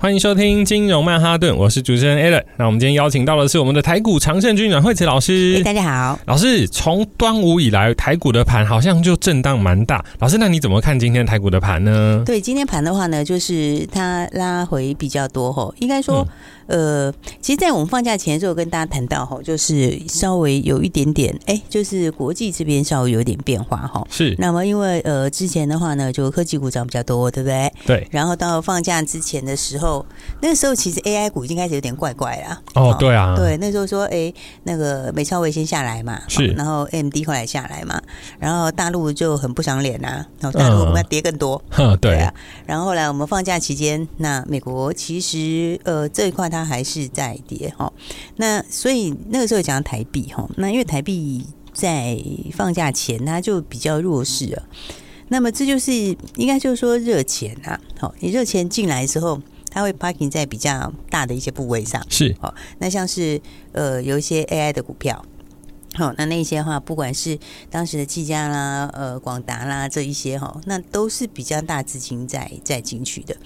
欢迎收听金融曼哈顿，我是主持人 Alan。那我们今天邀请到的是我们的台股常胜军阮慧慈老师。欸，大家好，老师。从端午以来，台股的盘好像就震荡蛮大。老师，那你怎么看今天台股的盘呢？对，今天盘的话呢，就是它拉回比较多吼，应该说。嗯呃，其实，在我们放假前的时候，跟大家谈到哈，就是稍微有一点点，哎，就是国际这边稍微有点变化哈。是。那么，因为呃，之前的话呢，就科技股涨比较多，对不对？对。然后到放假之前的时候，那个时候其实 AI 股已经开始有点怪怪了。哦，对啊。对，那时候说，哎，那个美超微先下来嘛，是。然后 AMD 后来下来嘛，然后大陆就很不赏脸呐，然后大陆我们要跌更多。嗯，对啊。然后后来我们放假期间，那美国其实呃这一块它还是在。跌哈，那所以那个时候讲台币哈，那因为台币在放假前它就比较弱势了，那么这就是应该就是说热钱啊，好，你热钱进来之后，它会 parking 在比较大的一些部位上，是。哦，那像是呃有一些 AI 的股票，好，那那些的话，不管是当时的技嘉啦、呃广达啦这一些哈，那都是比较大资金在在进去的。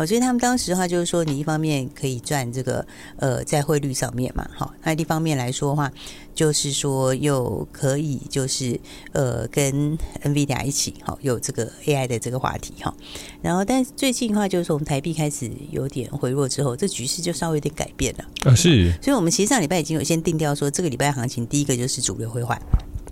好，所以他们当时的话就是说，你一方面可以赚这个呃在汇率上面嘛，好，那一方面来说的话，就是说又可以就是呃跟 NVIDIA 一起好有这个 AI 的这个话题哈，然后但是最近的话就是从台币开始有点回落之后，这局势就稍微有点改变了啊，是，所以我们其实上礼拜已经有先定调说，这个礼拜行情第一个就是主流会换，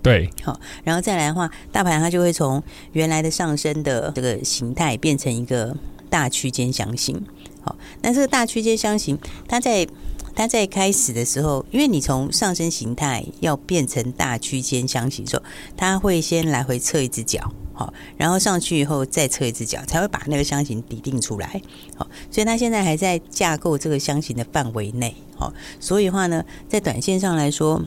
对，好，然后再来的话，大盘它就会从原来的上升的这个形态变成一个。大区间箱型，好，那这个大区间箱型，它在它在开始的时候，因为你从上升形态要变成大区间箱型的时候，它会先来回测一只脚，好，然后上去以后再测一只脚，才会把那个箱型底定出来，好，所以它现在还在架构这个箱型的范围内，好，所以的话呢，在短线上来说，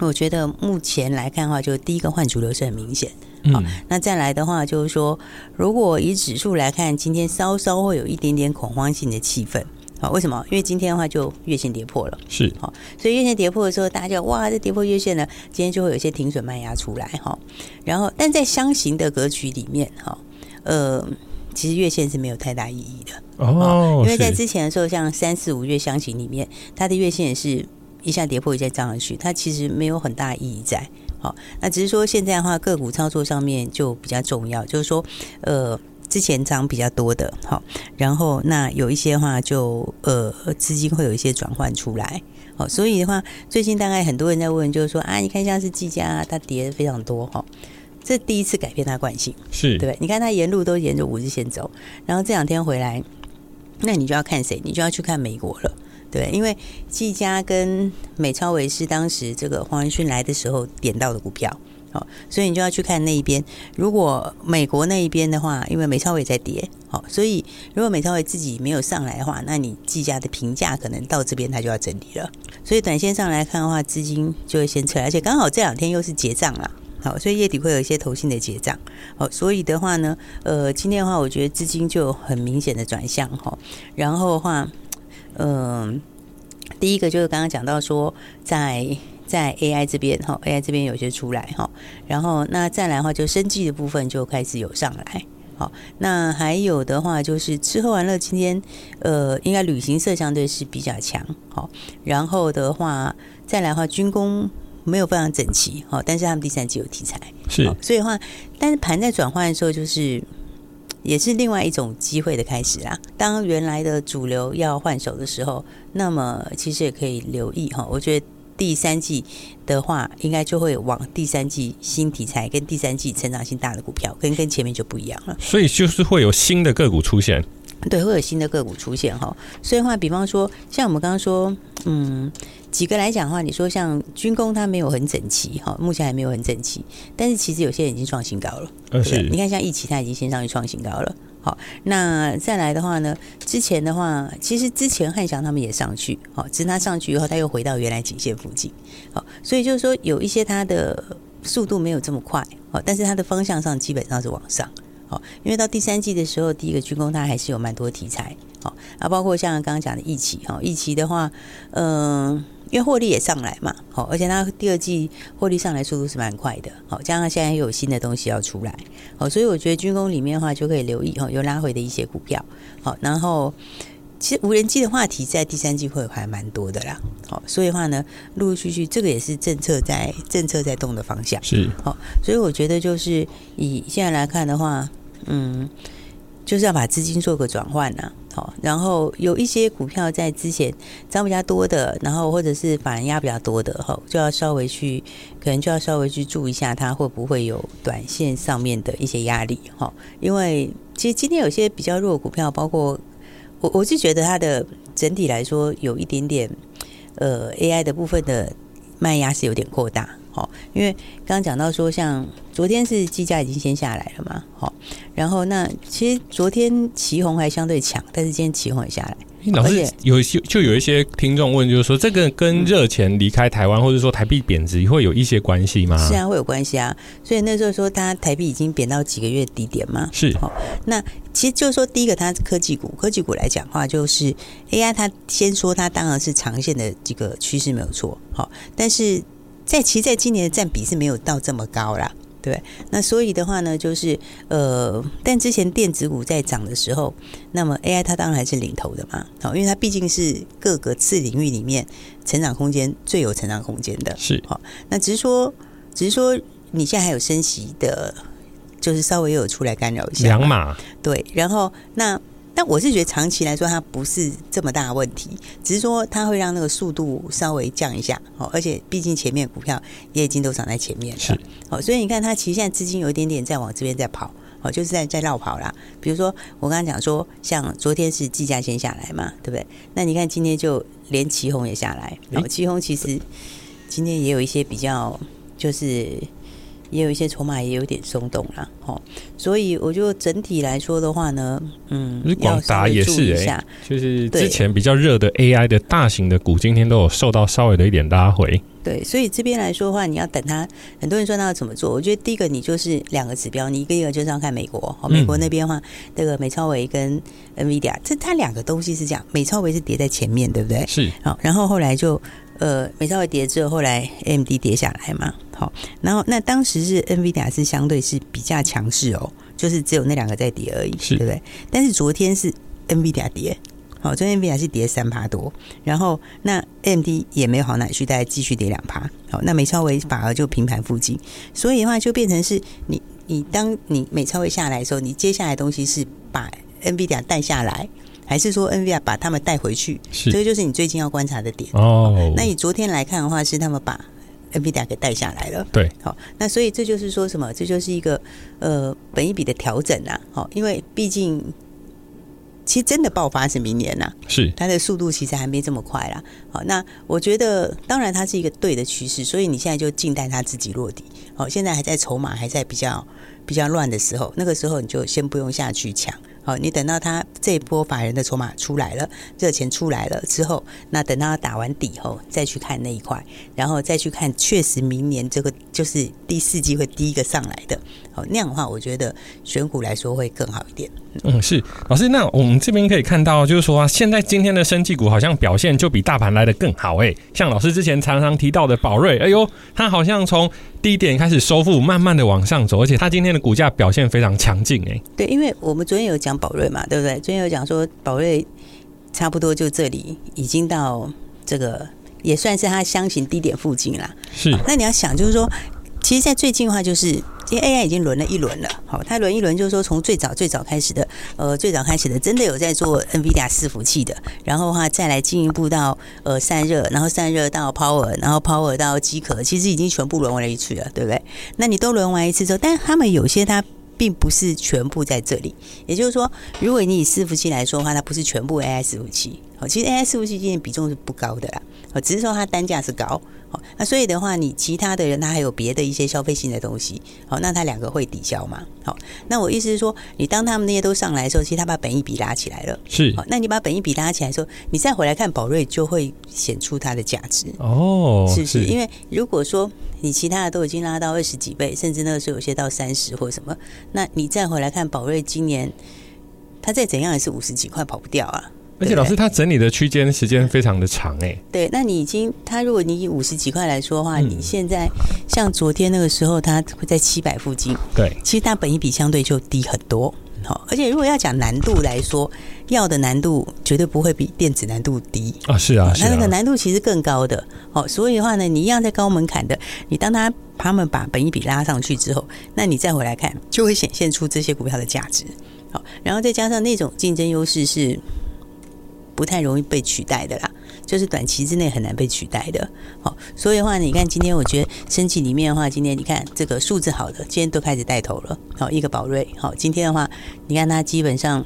我觉得目前来看的话，就第一个换主流是很明显。的。好，那再来的话就是说，如果以指数来看，今天稍稍会有一点点恐慌性的气氛。好，为什么？因为今天的话就月线跌破了，是好，所以月线跌破的时候，大家就哇，这跌破月线呢，今天就会有一些停损卖压出来哈。然后，但在箱型的格局里面哈，呃，其实月线是没有太大意义的哦，因为在之前的时候，像三四五月箱型里面，它的月线也是一下跌破，一下涨上去，它其实没有很大意义在。好，那只是说现在的话，个股操作上面就比较重要，就是说，呃，之前涨比较多的，好，然后那有一些话就呃资金会有一些转换出来，好，所以的话，最近大概很多人在问，就是说啊，你看像是技嘉，它跌的非常多，哈，这第一次改变它惯性，是对，你看它沿路都沿着五日线走，然后这两天回来，那你就要看谁？你就要去看美国了。对，因为技嘉跟美超维是当时这个黄仁勋来的时候点到的股票，好，所以你就要去看那一边。如果美国那一边的话，因为美超微在跌，好，所以如果美超维自己没有上来的话，那你技嘉的评价可能到这边它就要整理了。所以短线上来看的话，资金就会先撤，而且刚好这两天又是结账了，好，所以月底会有一些投信的结账，好，所以的话呢，呃，今天的话，我觉得资金就很明显的转向哈，然后的话。嗯，第一个就是刚刚讲到说在，在在 AI 这边哈，AI 这边有些出来哈，然后那再来的话，就生计的部分就开始有上来，好，那还有的话就是吃喝玩乐，今天呃，应该旅行社相对是比较强，好，然后的话再来的话，军工没有非常整齐，好，但是他们第三季有题材，是，所以的话，但是盘在转换的时候就是。也是另外一种机会的开始啦。当原来的主流要换手的时候，那么其实也可以留意哈。我觉得第三季的话，应该就会往第三季新题材跟第三季成长性大的股票，跟跟前面就不一样了。所以就是会有新的个股出现。对，会有新的个股出现哈。所以的话，比方说，像我们刚刚说，嗯。几个来讲的话，你说像军工它没有很整齐哈，目前还没有很整齐，但是其实有些人已经创新高了。呃，是。你看像一期它已经先上去创新高了。好，那再来的话呢，之前的话，其实之前汉翔他们也上去，好，只是它上去以后，它又回到原来颈线附近。好，所以就是说有一些它的速度没有这么快好，但是它的方向上基本上是往上哦。因为到第三季的时候，第一个军工它还是有蛮多题材好，啊，包括像刚刚讲的疫情哈，一期的话，嗯。因为获利也上来嘛，好，而且它第二季获利上来速度是蛮快的，好，加上现在又有新的东西要出来，好，所以我觉得军工里面的话就可以留意哈，有拉回的一些股票，好，然后其实无人机的话题在第三季会还蛮多的啦，好，所以的话呢，陆陆续续这个也是政策在政策在动的方向，是，好，所以我觉得就是以现在来看的话，嗯，就是要把资金做个转换呐。好，然后有一些股票在之前涨比较多的，然后或者是反压比较多的，哈，就要稍微去，可能就要稍微去注意一下，它会不会有短线上面的一些压力，哈，因为其实今天有些比较弱的股票，包括我，我是觉得它的整体来说有一点点，呃，AI 的部分的卖压是有点过大。好，因为刚刚讲到说，像昨天是基价已经先下来了嘛，好，然后那其实昨天旗红还相对强，但是今天旗红也下来。老师有些就有一些听众问，就是说这个跟热钱离开台湾，或者说台币贬值会有一些关系吗？是啊，会有关系啊。所以那时候说，它台币已经贬到几个月低点嘛。是。好，那其实就是说，第一个它科技股，科技股来讲的话，就是 AI，它先说它当然是长线的这个趋势没有错。好，但是。在其实在今年的占比是没有到这么高啦，对。那所以的话呢，就是呃，但之前电子股在涨的时候，那么 AI 它当然还是领头的嘛，好，因为它毕竟是各个次领域里面成长空间最有成长空间的，是。好，那只是说，只是说你现在还有升息的，就是稍微又有出来干扰一下，两码，对。然后那。但我是觉得长期来说，它不是这么大的问题，只是说它会让那个速度稍微降一下哦。而且毕竟前面股票也已经都涨在前面了，是哦。所以你看，它其实现在资金有一点点在往这边在跑哦，就是在在绕跑啦。比如说我刚刚讲说，像昨天是计价先下来嘛，对不对？那你看今天就连奇红也下来，哦，奇红其实今天也有一些比较就是。也有一些筹码也有点松动了，吼，所以我就整体来说的话呢，嗯，广达也是哎、欸，就是之前比较热的 AI 的大型的股，今天都有受到稍微的一点拉回。对，所以这边来说的话，你要等它。很多人说那要怎么做？我觉得第一个你就是两个指标，你一个一个就是要看美国，好，美国那边的话，这个美超维跟 NVIDIA，这它两个东西是这样，美超维是跌在前面，对不对？是，好，然后后来就。呃，美超维跌之后，后来 AMD 跌下来嘛，好，然后那当时是 NVIDIA 是相对是比较强势哦，就是只有那两个在跌而已，是，对不对？但是昨天是 NVIDIA 跌，好，昨天 NVIDIA 是跌三趴多，然后那 AMD 也没有好哪去，大概继续跌两趴，好，那美超微反而就平盘附近，所以的话就变成是你你当你美超微下来的时候，你接下来的东西是把 NVIDIA 带下来。还是说 NVIDIA 把他们带回去，这个就是你最近要观察的点哦。那你昨天来看的话，是他们把 NVIDIA 给带下来了。对，好，那所以这就是说什么？这就是一个呃本一笔的调整啊。好，因为毕竟其实真的爆发是明年呐、啊，是它的速度其实还没这么快啦。好，那我觉得当然它是一个对的趋势，所以你现在就静待它自己落地。好，现在还在筹码还在比较比较乱的时候，那个时候你就先不用下去抢。好，你等到他这一波法人的筹码出来了，热钱出来了之后，那等到他打完底后，再去看那一块，然后再去看，确实明年这个就是第四季会第一个上来的。好，那样的话，我觉得选股来说会更好一点。嗯，是老师，那我们这边可以看到，就是说啊，现在今天的生技股好像表现就比大盘来的更好诶。像老师之前常常提到的宝瑞，哎呦，它好像从低点开始收复，慢慢的往上走，而且它今天的股价表现非常强劲诶。对，因为我们昨天有讲。宝瑞嘛，对不对？昨天有讲说宝瑞差不多就这里已经到这个也算是它箱型低点附近啦。是，那你要想就是说，其实，在最近的话，就是因为 AI 已经轮了一轮了。好，它轮一轮就是说，从最早最早开始的，呃，最早开始的，真的有在做 NVIDIA 伺服器的，然后的话再来进一步到呃散热，然后散热到 Power，然后 Power 到机壳，其实已经全部轮完了一次了，对不对？那你都轮完一次之后，但他们有些它。并不是全部在这里，也就是说，如果你以伺服器来说的话，它不是全部 AI 伺服器。好，其实 AI 伺服器今天比重是不高的啦，只是说它单价是高。好，那所以的话，你其他的人他还有别的一些消费性的东西，好，那他两个会抵消嘛？好，那我意思是说，你当他们那些都上来的时候，其实他把本益比拉起来了，是。好，那你把本益比拉起来的时候，你再回来看宝瑞，就会显出它的价值哦，是不是？因为如果说你其他的都已经拉到二十几倍，甚至那个时候有些到三十或什么，那你再回来看宝瑞今年，它再怎样也是五十几块，跑不掉啊。而且老师，他整理的区间时间非常的长哎。对，那你已经，他如果你以五十几块来说的话，你现在像昨天那个时候，它会在七百附近。对，其实它本益比相对就低很多。好，而且如果要讲难度来说，药的难度绝对不会比电子难度低啊。是啊，那那个难度其实更高的。好，所以的话呢，你一样在高门槛的，你当他他们把本益比拉上去之后，那你再回来看，就会显现出这些股票的价值。好，然后再加上那种竞争优势是。不太容易被取代的啦，就是短期之内很难被取代的。好，所以的话，你看今天我觉得升级里面的话，今天你看这个数字好的，今天都开始带头了。好，一个宝瑞，好，今天的话，你看它基本上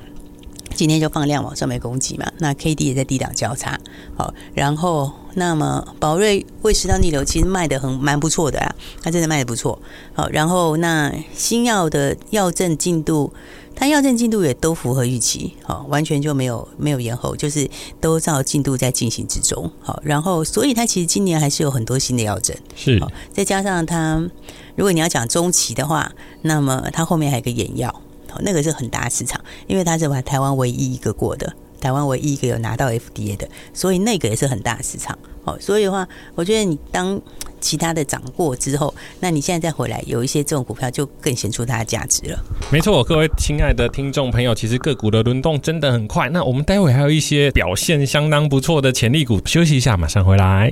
今天就放量往上面攻击嘛，那 K D 也在低档交叉。好，然后那么宝瑞胃食道逆流其实卖的很蛮不错的啊，它真的卖的不错。好，然后那新药的药证进度。它药证进度也都符合预期，好，完全就没有没有延后，就是都照进度在进行之中，好，然后所以它其实今年还是有很多新的药证，是，再加上它，如果你要讲中期的话，那么它后面还有一个眼药，那个是很大市场，因为它是把台湾唯一一个过的，台湾唯一一个有拿到 FDA 的，所以那个也是很大市场，好，所以的话，我觉得你当。其他的涨过之后，那你现在再回来，有一些这种股票就更显出它的价值了。没错，各位亲爱的听众朋友，其实个股的轮动真的很快。那我们待会还有一些表现相当不错的潜力股，休息一下，马上回来。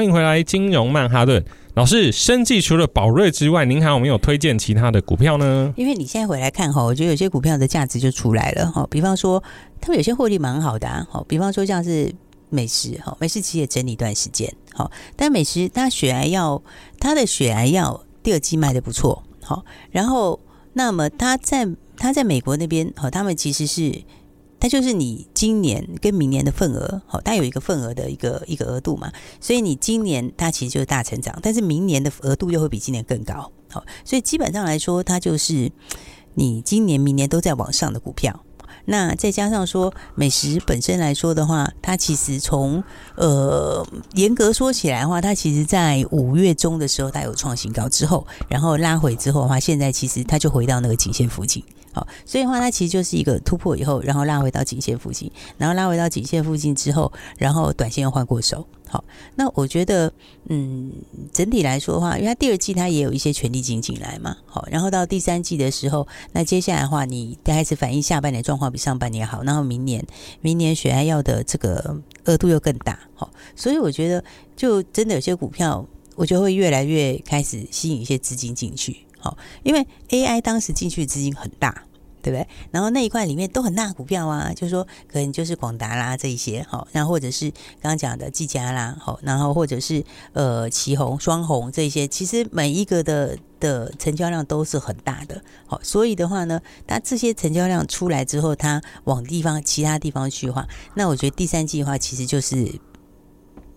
欢迎回来，金融曼哈顿老师。生计除了宝瑞之外，您还有没有推荐其他的股票呢？因为你现在回来看哈，我觉得有些股票的价值就出来了哈。比方说，他们有些获利蛮好的啊。好，比方说像是美食哈，美食其实也整理一段时间好，但美食它血癌药，它的血癌药第二季卖得不错好，然后那么它在它在美国那边好，他们其实是。它就是你今年跟明年的份额，好，它有一个份额的一个一个额度嘛，所以你今年它其实就是大成长，但是明年的额度又会比今年更高，好，所以基本上来说，它就是你今年、明年都在往上的股票。那再加上说，美食本身来说的话，它其实从呃严格说起来的话，它其实在五月中的时候它有创新高之后，然后拉回之后的话，现在其实它就回到那个颈线附近。好，所以的话，它其实就是一个突破以后，然后拉回到颈线附近，然后拉回到颈线附近之后，然后短线又换过手。好，那我觉得，嗯，整体来说的话，因为它第二季它也有一些权利金进来嘛。好，然后到第三季的时候，那接下来的话，你开始反映下半年状况比上半年好，然后明年，明年血癌药的这个额度又更大。好，所以我觉得，就真的有些股票，我就会越来越开始吸引一些资金进去。好，因为 AI 当时进去的资金很大，对不对？然后那一块里面都很大股票啊，就是说可能就是广达啦这一些，好，然后或者是刚刚讲的技嘉啦，好，然后或者是呃奇鋐、双红这些，其实每一个的的成交量都是很大的，好，所以的话呢，它这些成交量出来之后，它往地方其他地方去的话，那我觉得第三季的话，其实就是。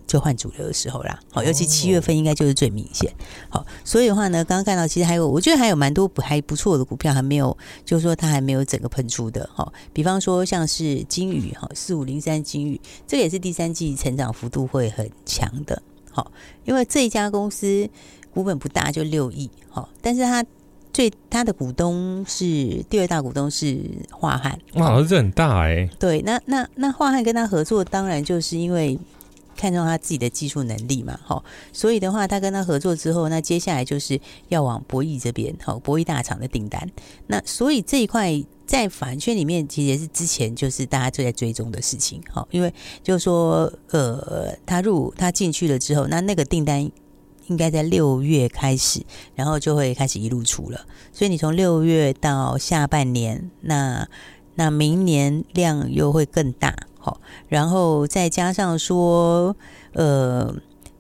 就换主流的时候啦，好，尤其七月份应该就是最明显。好，所以的话呢，刚刚看到其实还有，我觉得还有蛮多不还不错的股票还没有，就是说它还没有整个喷出的。好，比方说像是金宇哈，四五零三金宇，这个也是第三季成长幅度会很强的。好，因为这一家公司股本不大，就六亿。好，但是它最它的股东是第二大股东是华汉，哇，这很大哎、欸。对，那那那华汉跟他合作，当然就是因为。看中他自己的技术能力嘛，好，所以的话，他跟他合作之后，那接下来就是要往博弈这边，好，博弈大厂的订单。那所以这一块在法人圈里面，其实是之前就是大家最在追踪的事情，好，因为就是说，呃，他入他进去了之后，那那个订单应该在六月开始，然后就会开始一路出了，所以你从六月到下半年，那那明年量又会更大。好，然后再加上说，呃，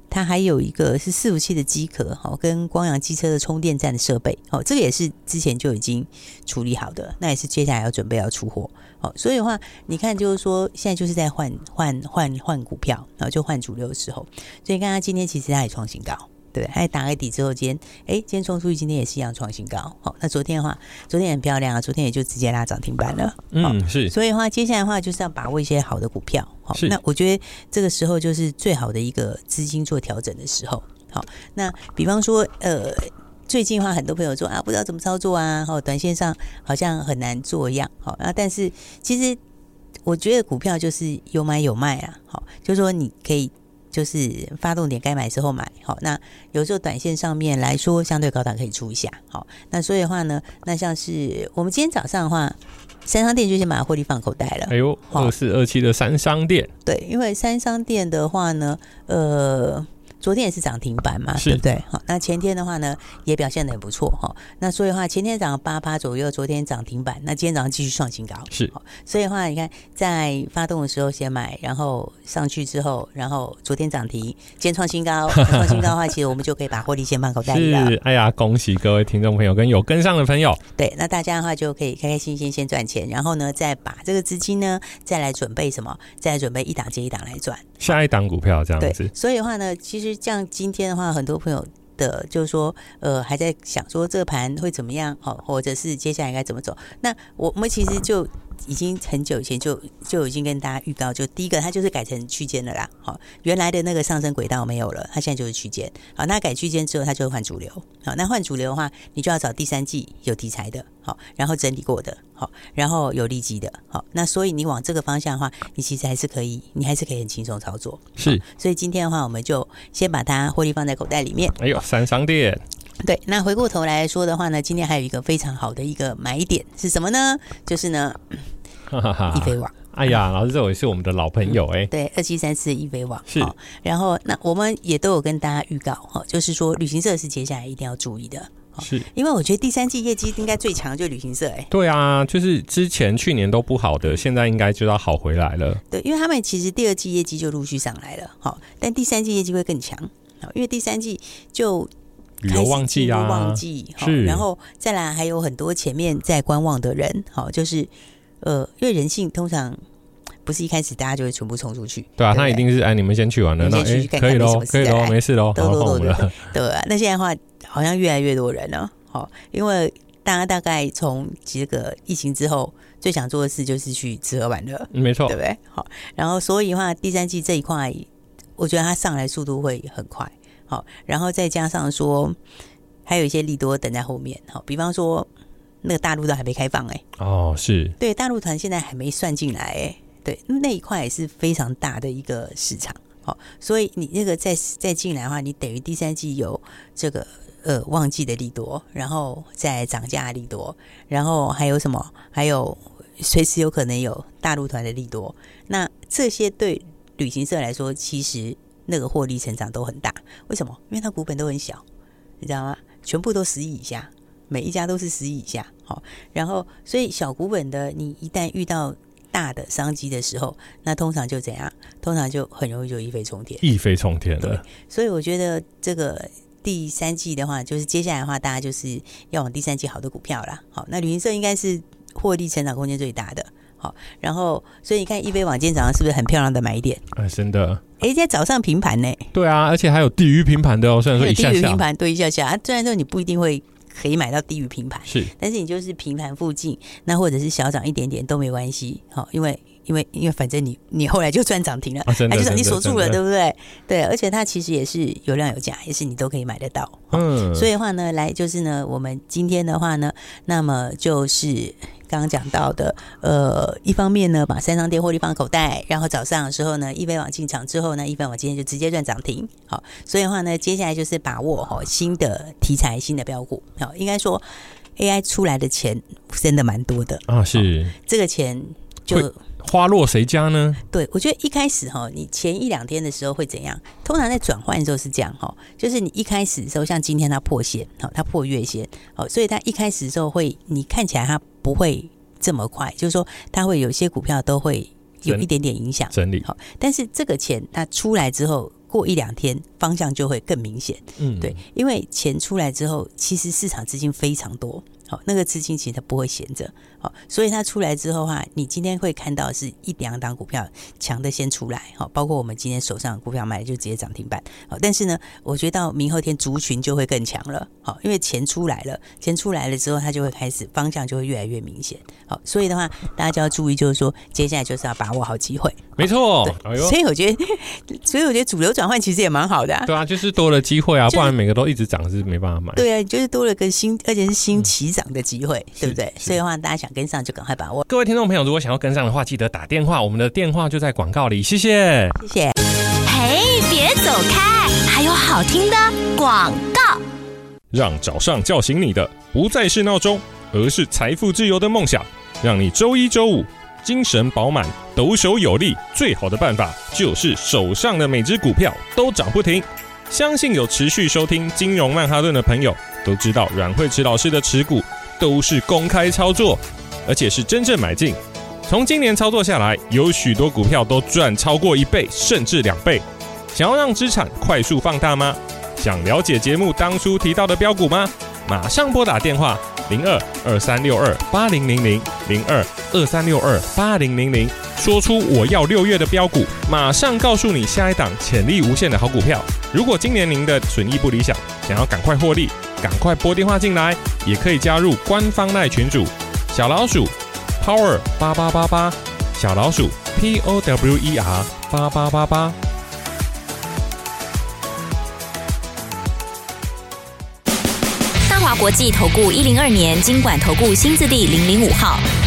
它还有一个是伺服器的机壳，好，跟光阳机车的充电站的设备，好，这个也是之前就已经处理好的，那也是接下来要准备要出货，好，所以的话，你看就是说，现在就是在换换换换股票，然后就换主流的时候，所以看它今天其实它也创新高。对，还打个底之后，今天哎，今天冲出去，今天也是一样创新高。好，那昨天的话，昨天很漂亮啊，昨天也就直接拉涨停板了。嗯，是。所以的话，接下来的话就是要把握一些好的股票。好，那我觉得这个时候就是最好的一个资金做调整的时候。好，那比方说，呃，最近的话，很多朋友说啊，不知道怎么操作啊，好，短线上好像很难做一样。好，啊，但是其实我觉得股票就是有买有卖啊。好，就是说你可以。就是发动点该买时候买，好，那有时候短线上面来说相对高档可以出一下，好，那所以的话呢，那像是我们今天早上的话，三商店就先把获利放口袋了。哎呦，二四二七的三商店，对，因为三商店的话呢，呃。昨天也是涨停板嘛，对不对？好，那前天的话呢，也表现的很不错哈。那所以的话，前天涨八八左右，昨天涨停板，那今天早上继续创新高。是，所以的话，你看在发动的时候先买，然后上去之后，然后昨天涨停，今天创新高，创新高的话，其实我们就可以把获利先放口袋里了。是，哎呀，恭喜各位听众朋友跟有跟上的朋友。对，那大家的话就可以开开心心先赚钱，然后呢，再把这个资金呢，再来准备什么？再来准备一档接一档来赚。下一档股票这样子，所以的话呢，其实像今天的话，很多朋友的就是说，呃，还在想说这个盘会怎么样，好，或者是接下来该怎么走。那我们其实就。已经很久以前就就已经跟大家预告，就第一个它就是改成区间了啦。好，原来的那个上升轨道没有了，它现在就是区间。好，那改区间之后，它就会换主流。好，那换主流的话，你就要找第三季有题材的，好，然后整理过的，好，然后有利基的，好。那所以你往这个方向的话，你其实还是可以，你还是可以很轻松操作。是，所以今天的话，我们就先把它获利放在口袋里面。哎呦，三商店。对，那回过头来说的话呢，今天还有一个非常好的一个买点是什么呢？就是呢，易飞网。哎呀，老师，这位是我们的老朋友哎、欸。对，二七三四的易飞网是。然后，那我们也都有跟大家预告哈，就是说旅行社是接下来一定要注意的。是，因为我觉得第三季业绩应该最强的就是旅行社哎。对啊，就是之前去年都不好的，现在应该就要好回来了。对，因为他们其实第二季业绩就陆续上来了，好，但第三季业绩会更强，好，因为第三季就。旅游旺季啊，旺季是，然后再来还有很多前面在观望的人，好，就是呃，因为人性通常不是一开始大家就会全部冲出去，对啊，他一定是哎，你们先去玩了，那哎，可以喽，可以喽，没事喽，好，换我们了，对啊，那现在的话好像越来越多人了，好，因为大家大概从这个疫情之后最想做的事就是去吃喝玩乐，没错，对不对？好，然后所以的话第三季这一块，我觉得它上来速度会很快。好，然后再加上说，还有一些利多等在后面。好，比方说那个大陆都还没开放哎。哦，是。对，大陆团现在还没算进来哎。对，那一块也是非常大的一个市场。好，所以你那个再再进来的话，你等于第三季有这个呃旺季的利多，然后再涨价的利多，然后还有什么？还有随时有可能有大陆团的利多。那这些对旅行社来说，其实。那个获利成长都很大，为什么？因为它股本都很小，你知道吗？全部都十亿以下，每一家都是十以下。好，然后所以小股本的，你一旦遇到大的商机的时候，那通常就怎样？通常就很容易就一飞冲天，一飞冲天的。所以我觉得这个第三季的话，就是接下来的话，大家就是要往第三季好的股票啦。好，那旅行社应该是获利成长空间最大的。好，然后所以你看，易飞网今天早上是不是很漂亮的买点？哎，真的。哎，在早上平盘呢。对啊，而且还有低于平盘的哦。虽然说一下下低于平盘，对一下下。啊，虽然说你不一定会可以买到低于平盘，是，但是你就是平盘附近，那或者是小涨一点点都没关系。好，因为因为因为反正你你后来就赚涨停了，啊、真的就是你锁住了，对不对？对，而且它其实也是有量有价，也是你都可以买得到。嗯，所以的话呢，来就是呢，我们今天的话呢，那么就是。刚刚讲到的，呃，一方面呢，把三张电获利放口袋，然后早上的时候呢，易飞网进场之后呢，易飞网今天就直接赚涨停，好，所以的话呢，接下来就是把握哈新的题材、新的标股，好，应该说 AI 出来的钱真的蛮多的啊，是这个钱就花落谁家呢？对，我觉得一开始哈，你前一两天的时候会怎样？通常在转换的时候是这样哈，就是你一开始的时候，像今天它破线，好，它破月线，好，所以它一开始的时候会，你看起来它。不会这么快，就是说，它会有一些股票都会有一点点影响整理。好，但是这个钱它出来之后，过一两天方向就会更明显。嗯，对，因为钱出来之后，其实市场资金非常多。好，那个资金其实它不会闲着。好，所以它出来之后的话，你今天会看到是一两档股票强的先出来。好，包括我们今天手上的股票买的就直接涨停板。好，但是呢，我觉得到明后天族群就会更强了。好，因为钱出来了，钱出来了之后，它就会开始方向就会越来越明显。好，所以的话，大家就要注意，就是说接下来就是要把握好机会。没错，哎呦，所以我觉得，所以我觉得主流转换其实也蛮好的啊。对啊，就是多了机会啊，不然每个都一直涨是没办法买。对啊，就是多了个新，而且是新起涨的机会，对不对？所以的话，大家想跟上就赶快把握。各位听众朋友，如果想要跟上的话，记得打电话，我们的电话就在广告里。谢谢，谢谢。嘿，别走开，还有好听的广告。让早上叫醒你的不再是闹钟，而是财富自由的梦想。让你周一、周五。精神饱满，抖手有力，最好的办法就是手上的每只股票都涨不停。相信有持续收听金融曼哈顿的朋友都知道，阮慧慈老师的持股都是公开操作，而且是真正买进。从今年操作下来，有许多股票都赚超过一倍，甚至两倍。想要让资产快速放大吗？想了解节目当初提到的标股吗？马上拨打电话零二二三六二八零零零零二二三六二八零零零，说出我要六月的标股，马上告诉你下一档潜力无限的好股票。如果今年您的损益不理想，想要赶快获利，赶快拨电话进来，也可以加入官方赖群组小老鼠 Power 八八八八，小老鼠 P O W E R 八八八八。大华国际投顾一零二年经管投顾新字第零零五号。